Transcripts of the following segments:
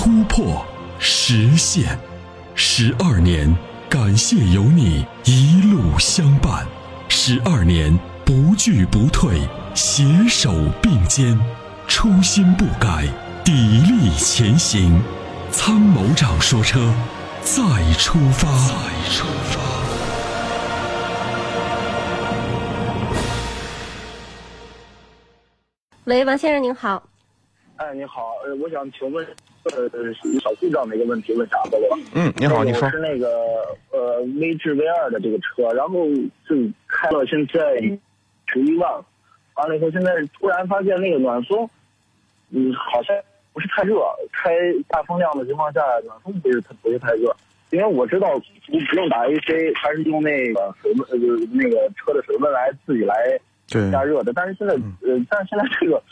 突破、实现。十二年，感谢有你一路相伴。十二年，不惧不退，携手并肩，初心不改，砥砺前行。参谋长说：车，再出发。再出发。”喂，王先生您好。哎，你好，呃，我想请问，呃，小故障的一个问题，问啥的了？嗯，你好，你说。是那个呃，威志 V 二的这个车，然后就开了，现在十一万，完了以后，现在突然发现那个暖风，嗯，好像不是太热，开大风量的情况下，暖风不是太不是太热，因为我知道不不用打 AC，它是用那个水温，呃，就是那个车的水温来自己来。加热的，但是现在呃，但是现在这个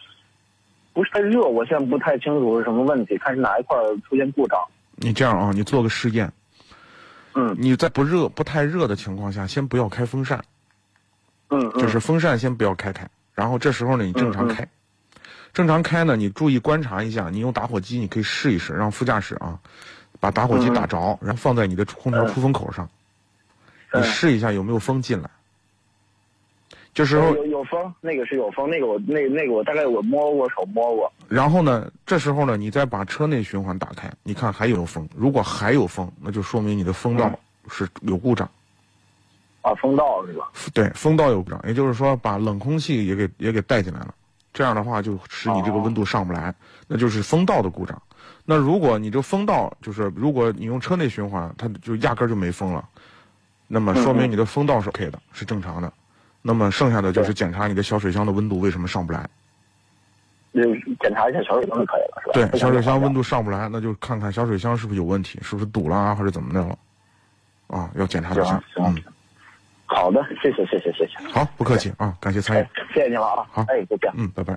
不是太热，我现在不太清楚是什么问题，看是哪一块出现故障。你这样啊，你做个试验。嗯。你在不热、不太热的情况下，先不要开风扇。嗯嗯。就是风扇先不要开开，然后这时候呢，你正常开。正常开呢，你注意观察一下，你用打火机，你可以试一试，让副驾驶啊，把打火机打着，然后放在你的空调出风口上，你试一下有没有风进来。这时候有有风，那个是有风，那个我那那个我大概我摸过手摸过。然后呢，这时候呢，你再把车内循环打开，你看还有风。如果还有风，那就说明你的风道是有故障。啊，风道是吧？对，风道有故障，也就是说把冷空气也给也给带进来了，这样的话就使你这个温度上不来，那就是风道的故障。那如果你这风道就是如果你用车内循环，它就压根就没风了，那么说明你的风道是 OK 的，是正常的。那么剩下的就是检查你的小水箱的温度为什么上不来？嗯，检查一下小水箱就可以了，是吧？对，小水箱温度上不来，那就看看小水箱是不是有问题，是不是堵了啊，或者怎么的了？啊，要检查一下。嗯，好的，谢谢，谢谢，谢谢。好，不客气啊，感谢参与，谢谢您了啊。好，哎，再见。嗯，拜拜。